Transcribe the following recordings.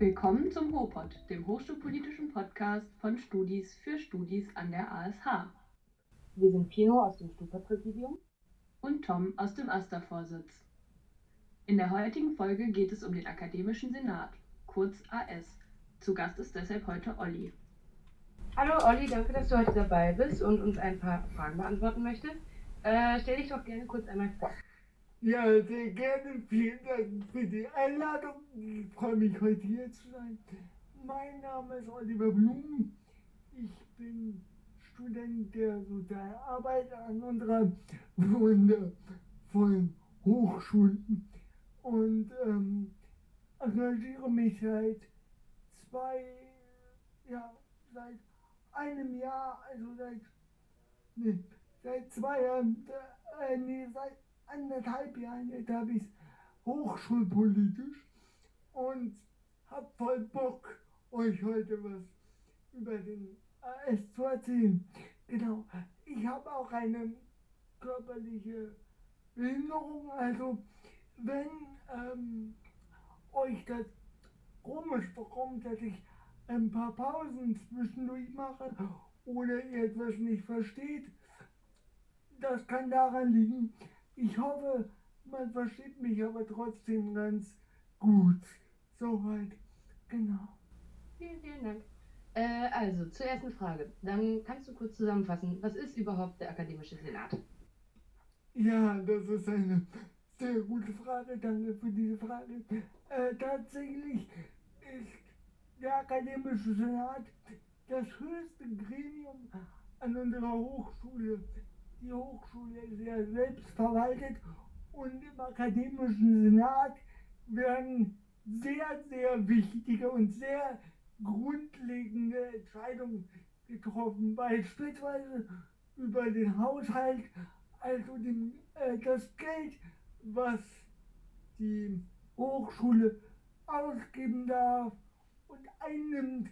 Willkommen zum HOPOD, dem hochschulpolitischen Podcast von Studis für Studis an der ASH. Wir sind Pino aus dem Stupa-Präsidium und Tom aus dem AStA-Vorsitz. In der heutigen Folge geht es um den Akademischen Senat, kurz AS. Zu Gast ist deshalb heute Olli. Hallo Olli, danke, dass du heute dabei bist und uns ein paar Fragen beantworten möchtest. Äh, stell dich doch gerne kurz einmal vor. Ja, sehr gerne. Vielen Dank für die Einladung. Ich freue mich, heute hier zu sein. Mein Name ist Oliver Blum. Ich bin Student der Sozialarbeit an unserer wundervollen Hochschulen und ähm, engagiere mich seit zwei, ja, seit einem Jahr, also seit, nee, seit zwei Jahren, äh, nee, seit anderthalb Jahren jetzt habe ich hochschulpolitisch und habe voll Bock, euch heute was über den AS zu erzählen. Genau, ich habe auch eine körperliche Behinderung, also wenn ähm, euch das komisch bekommt, dass ich ein paar Pausen zwischendurch mache oder ihr etwas nicht versteht, das kann daran liegen, ich hoffe, man versteht mich aber trotzdem ganz gut. Soweit. Genau. Vielen, vielen Dank. Äh, also, zur ersten Frage. Dann kannst du kurz zusammenfassen, was ist überhaupt der Akademische Senat? Ja, das ist eine sehr gute Frage. Danke für diese Frage. Äh, tatsächlich ist der Akademische Senat das höchste Gremium an unserer Hochschule die Hochschule ist ja selbst verwaltet und im akademischen Senat werden sehr, sehr wichtige und sehr grundlegende Entscheidungen getroffen, beispielsweise über den Haushalt, also den, äh, das Geld, was die Hochschule ausgeben darf und einnimmt,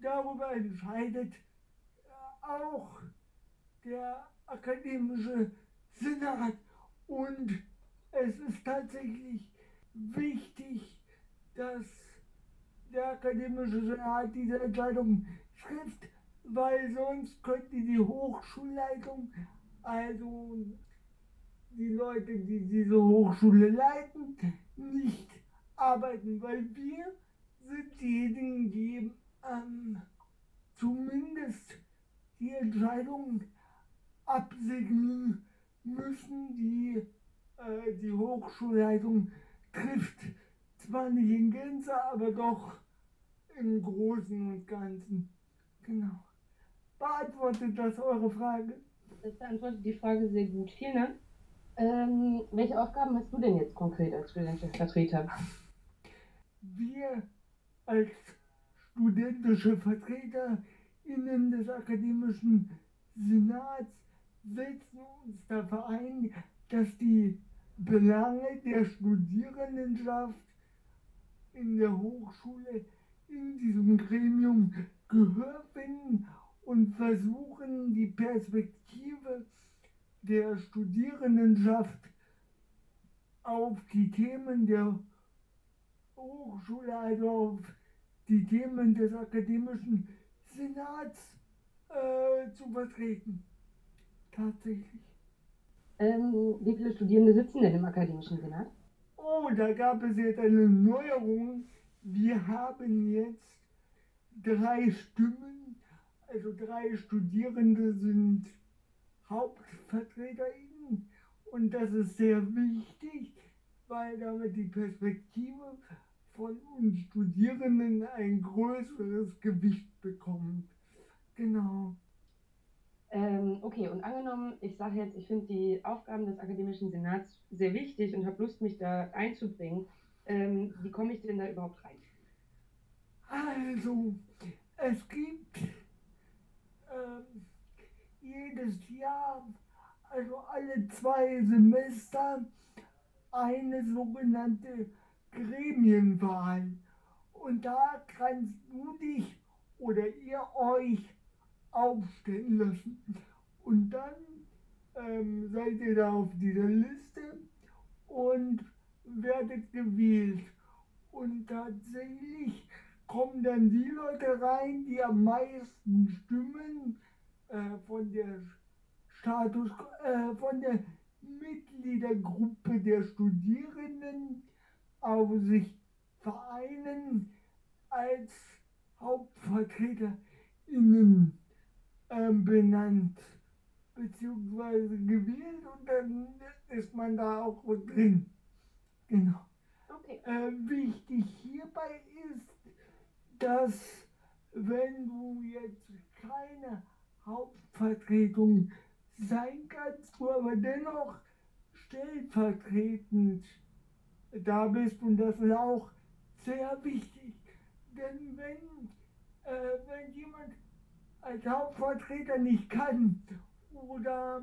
darüber entscheidet äh, auch der akademische Senat. Und es ist tatsächlich wichtig, dass der akademische Senat diese Entscheidung trifft, weil sonst könnte die Hochschulleitung, also die Leute, die diese Hochschule leiten, nicht arbeiten, weil wir sind diejenigen, die ähm, zumindest die Entscheidung absegnen müssen, die äh, die Hochschulleitung trifft. Zwar nicht in Gänze, aber doch im Großen und Ganzen. Genau. Beantwortet das eure Frage? Das beantwortet die Frage sehr gut. Vielen Dank. Ähm, welche Aufgaben hast du denn jetzt konkret als studentischer Vertreter? Wir als studentische Vertreter innen des akademischen Senats setzen uns dafür ein, dass die Belange der Studierendenschaft in der Hochschule in diesem Gremium Gehör finden und versuchen, die Perspektive der Studierendenschaft auf die Themen der Hochschule, also auf die Themen des akademischen Senats äh, zu vertreten tatsächlich. Ähm, wie viele Studierende sitzen denn im Akademischen Senat? Oh, da gab es jetzt eine Neuerung. Wir haben jetzt drei Stimmen, also drei Studierende sind HauptvertreterInnen und das ist sehr wichtig, weil damit die Perspektive von uns Studierenden ein größeres Gewicht bekommt. Genau. Ähm, okay, und angenommen, ich sage jetzt, ich finde die Aufgaben des Akademischen Senats sehr wichtig und habe Lust, mich da einzubringen. Ähm, wie komme ich denn da überhaupt rein? Also, es gibt ähm, jedes Jahr, also alle zwei Semester, eine sogenannte Gremienwahl. Und da kannst du dich oder ihr euch aufstellen lassen. Und dann ähm, seid ihr da auf dieser Liste und werdet gewählt. Und tatsächlich kommen dann die Leute rein, die am meisten Stimmen äh, von der Status, äh, von der Mitgliedergruppe der Studierenden auf sich vereinen als HauptvertreterInnen äh, benannt bzw. gewählt und dann ist man da auch drin. Genau. Okay. Äh, wichtig hierbei ist, dass wenn du jetzt keine Hauptvertretung sein kannst, du aber dennoch stellvertretend da bist und das ist auch sehr wichtig, denn wenn, äh, wenn jemand als Hauptvertreter nicht kann oder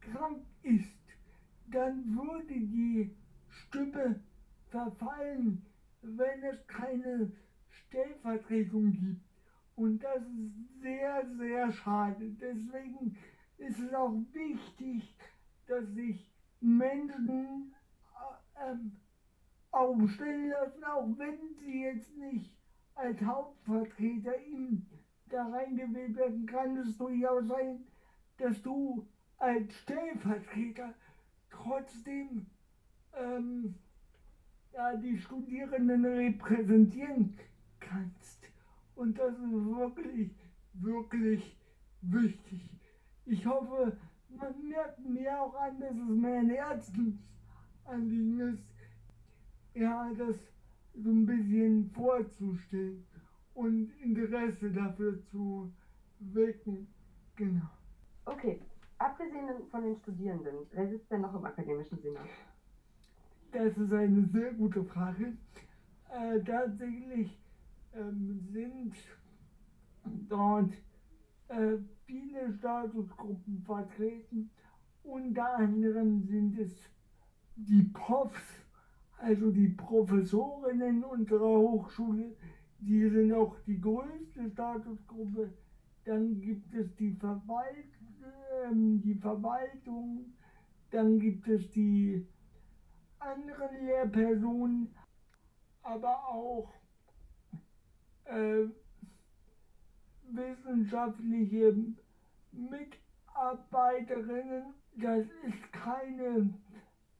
krank ist, dann würde die Stimme verfallen, wenn es keine Stellvertretung gibt. Und das ist sehr, sehr schade. Deswegen ist es auch wichtig, dass sich Menschen äh, ähm, aufstellen lassen, auch wenn sie jetzt nicht als Hauptvertreter in da reingewählt werden, kann es durchaus sein, dass du als Stellvertreter trotzdem ähm, ja, die Studierenden repräsentieren kannst. Und das ist wirklich, wirklich wichtig. Ich hoffe, man merkt mir auch an, dass es mein Herzensanliegen ist, ja, das so ein bisschen vorzustellen und Interesse dafür zu wecken. Genau. Okay, abgesehen von den Studierenden, wer sitzt denn noch im Akademischen Senat? Das ist eine sehr gute Frage. Äh, tatsächlich ähm, sind dort äh, viele Statusgruppen vertreten. Unter anderem sind es die Profs, also die Professorinnen unserer Hochschule, die sind auch die größte Statusgruppe. Dann gibt es die, Verwalt äh, die Verwaltung, dann gibt es die anderen Lehrpersonen, aber auch äh, wissenschaftliche Mitarbeiterinnen. Das ist keine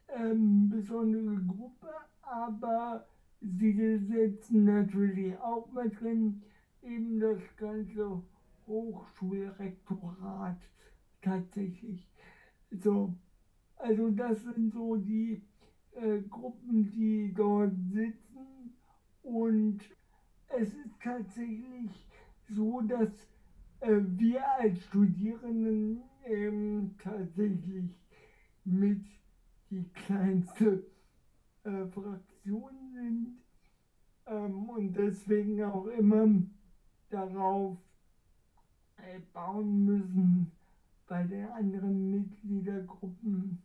ähm, besondere Gruppe, aber sie sitzen natürlich auch mit drin, eben das ganze Hochschulrektorat tatsächlich. So, also das sind so die äh, Gruppen, die dort sitzen und es ist tatsächlich so, dass äh, wir als Studierenden ähm, tatsächlich mit die kleinste äh, Fraktion sind ähm, und deswegen auch immer darauf äh, bauen müssen, bei den anderen Mitgliedergruppen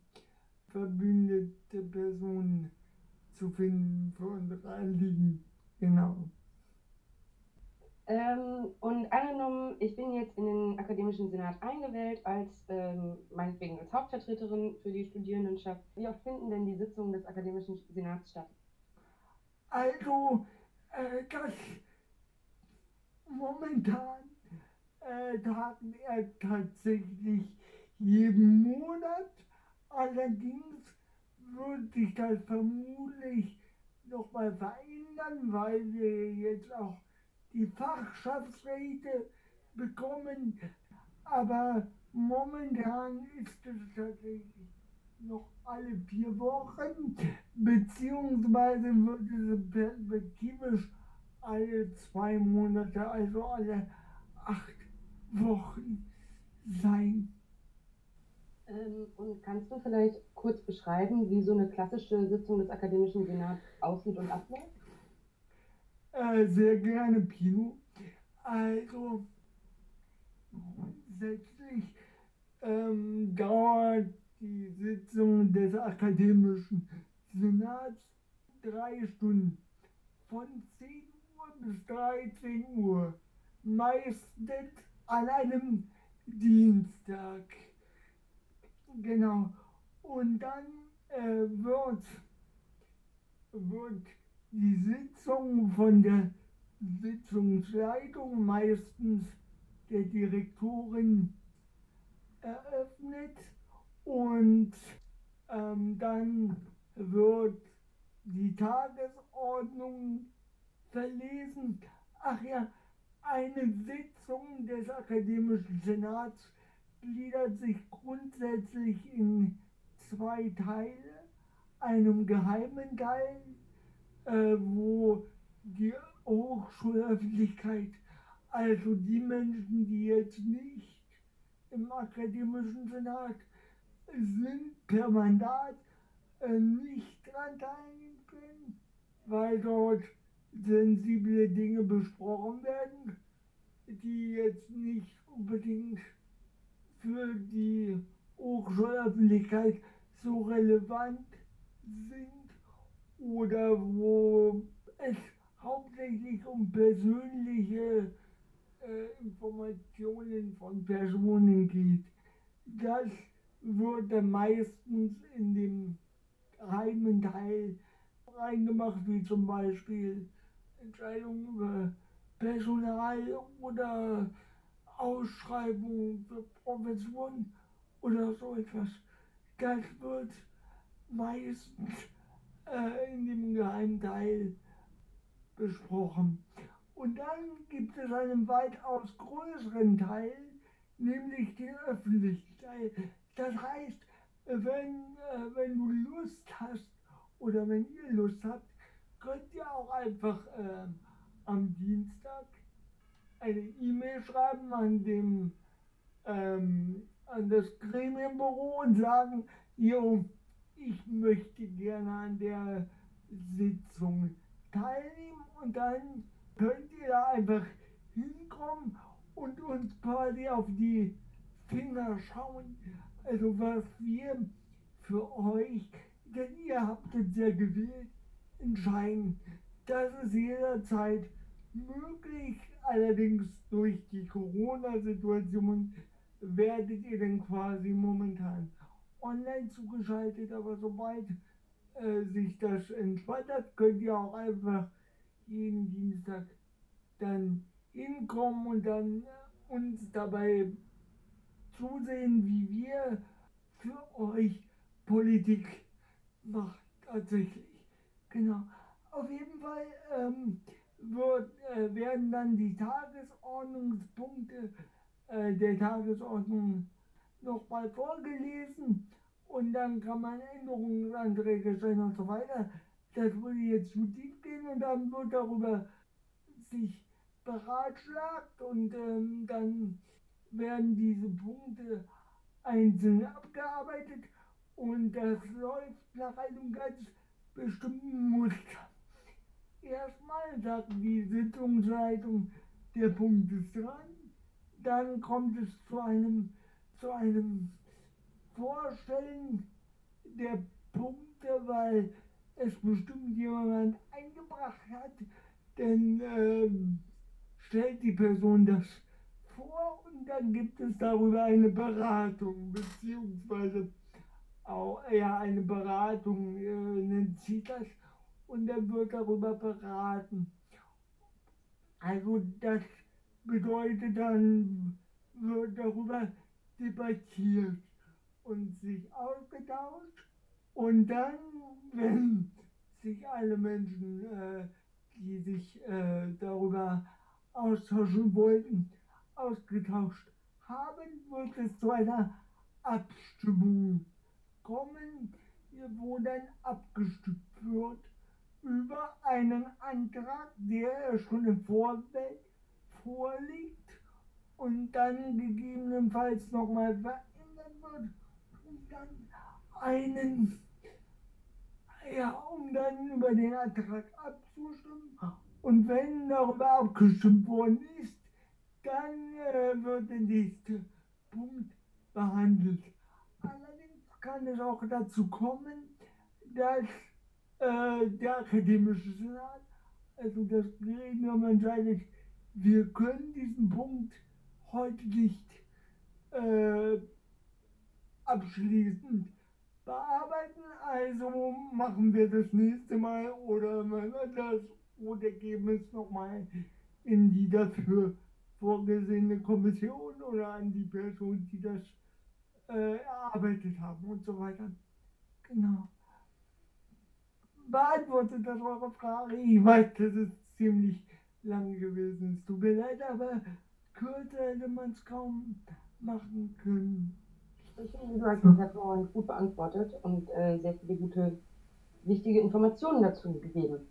verbündete Personen zu finden für unsere Anliegen. Genau. Ähm, und angenommen, ich bin jetzt in den akademischen Senat eingewählt, als ähm, meinetwegen als Hauptvertreterin für die Studierendenschaft. Wie oft finden denn die Sitzungen des akademischen Senats statt? Also, äh, das momentan äh, tagen er tatsächlich jeden Monat. Allerdings wird sich das vermutlich nochmal verändern, weil wir jetzt auch die Fachschaftsräte bekommen. Aber momentan ist es tatsächlich noch alle vier Wochen, beziehungsweise wird es perspektivisch alle zwei Monate, also alle acht Wochen sein. Ähm, und kannst du vielleicht kurz beschreiben, wie so eine klassische Sitzung des Akademischen Senats aussieht und abläuft? Äh, sehr gerne, Pino. Also, grundsätzlich ähm, dauert die Sitzung des Akademischen Senats drei Stunden. Von 10 Uhr bis 13 Uhr. Meistens an einem Dienstag. Genau. Und dann äh, wird, wird die Sitzung von der Sitzungsleitung, meistens der Direktorin, eröffnet und ähm, dann wird die Tagesordnung verlesen. Ach ja, eine Sitzung des Akademischen Senats gliedert sich grundsätzlich in zwei Teile. Einem geheimen Teil, äh, wo die Hochschulöffentlichkeit, also die Menschen, die jetzt nicht im Akademischen Senat sind, per Mandat äh, nicht daran teilnehmen weil dort sensible Dinge besprochen werden, die jetzt nicht unbedingt für die Hochschulöffentlichkeit so relevant sind oder wo es hauptsächlich um persönliche äh, Informationen von Personen geht. Das wurde meistens in dem geheimen Teil reingemacht, wie zum Beispiel Entscheidungen über Personal oder Ausschreibungen für Professuren oder so etwas. Das wird meistens äh, in dem geheimen Teil besprochen. Und dann gibt es einen weitaus größeren Teil, nämlich den öffentlichen Teil. Das heißt, wenn, äh, wenn du Lust hast oder wenn ihr Lust habt, könnt ihr auch einfach äh, am Dienstag eine E-Mail schreiben an dem ähm, an das Gremienbüro und sagen, jo, ich möchte gerne an der Sitzung teilnehmen und dann könnt ihr da einfach hinkommen und uns quasi auf die Finger schauen. Also was wir für euch, denn ihr habt es ja gewählt, entscheiden. Das ist jederzeit möglich, allerdings durch die Corona-Situation werdet ihr dann quasi momentan online zugeschaltet, aber sobald äh, sich das entspannt hat, könnt ihr auch einfach jeden Dienstag dann hinkommen und dann uns dabei zusehen, wie wir für euch Politik machen, tatsächlich. Genau. Auf jeden Fall ähm, wird, äh, werden dann die Tagesordnungspunkte äh, der Tagesordnung nochmal vorgelesen und dann kann man Änderungsanträge stellen und so weiter. Das würde jetzt zu tief gehen und dann wird darüber sich beratschlagt und ähm, dann werden diese Punkte einzeln abgearbeitet und das läuft nach einem ganz bestimmten Muster. Erstmal sagt die Sitzungsleitung, der Punkt ist dran, dann kommt es zu einem, zu einem Vorstellen der Punkte, weil es bestimmt jemand eingebracht hat, dann ähm, stellt die Person das vor und dann gibt es darüber eine Beratung, beziehungsweise auch ja, eine Beratung äh, nennt sich das und dann wird darüber beraten. Also das bedeutet dann, wird darüber debattiert und sich ausgetauscht und dann, wenn sich alle Menschen, äh, die sich äh, darüber austauschen wollten, ausgetauscht haben, wird es zu einer Abstimmung kommen, wo dann abgestimmt wird über einen Antrag, der schon im Vorfeld vorliegt und dann gegebenenfalls nochmal verändert wird, um dann einen, ja, um dann über den Antrag abzustimmen. Und wenn darüber abgestimmt worden ist, dann äh, wird der nächste Punkt behandelt. Allerdings kann es auch dazu kommen, dass äh, der akademische Senat, also das Gremium entscheidet, wir können diesen Punkt heute nicht äh, abschließend bearbeiten, also machen wir das nächste Mal oder geben es nochmal in die dafür vorgesehene Kommission oder an die Person, die das äh, erarbeitet haben und so weiter. Genau. Beantwortet das eure Frage? Ich weiß, das ist ziemlich lang gewesen. Es tut mir leid, aber kürzer hätte man es kaum machen können. Ich finde, du hast das hervorragend gut beantwortet und äh, sehr viele gute, wichtige Informationen dazu gegeben.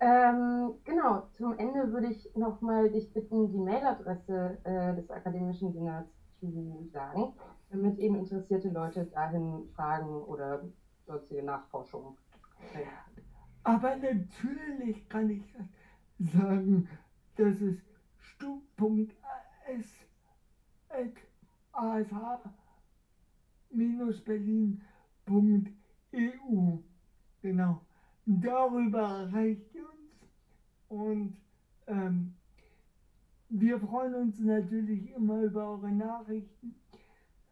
Ähm, genau, zum Ende würde ich nochmal dich bitten, die Mailadresse äh, des Akademischen Senats zu sagen, damit eben interessierte Leute dahin fragen oder sonstige Nachforschungen. Aber natürlich kann ich sagen, dass es stu.ash-berlin.eu genau darüber erreicht uns und ähm, wir freuen uns natürlich immer über eure Nachrichten.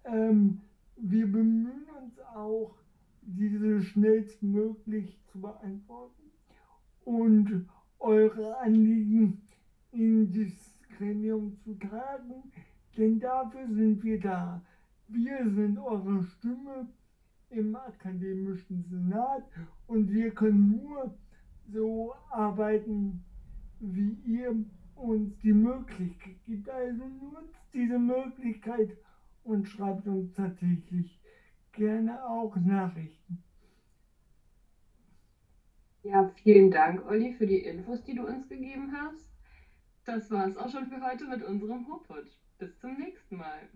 Ähm, wir bemühen uns auch, diese schnellstmöglich zu beantworten und eure Anliegen in das Gremium zu tragen, denn dafür sind wir da. Wir sind eure Stimme im akademischen Senat und wir können nur so arbeiten, wie ihr uns die Möglichkeit gibt. Also nutzt diese Möglichkeit und schreibt uns tatsächlich gerne auch Nachrichten. Ja, vielen Dank, Olli, für die Infos, die du uns gegeben hast. Das war es auch schon für heute mit unserem Hoput. Bis zum nächsten Mal.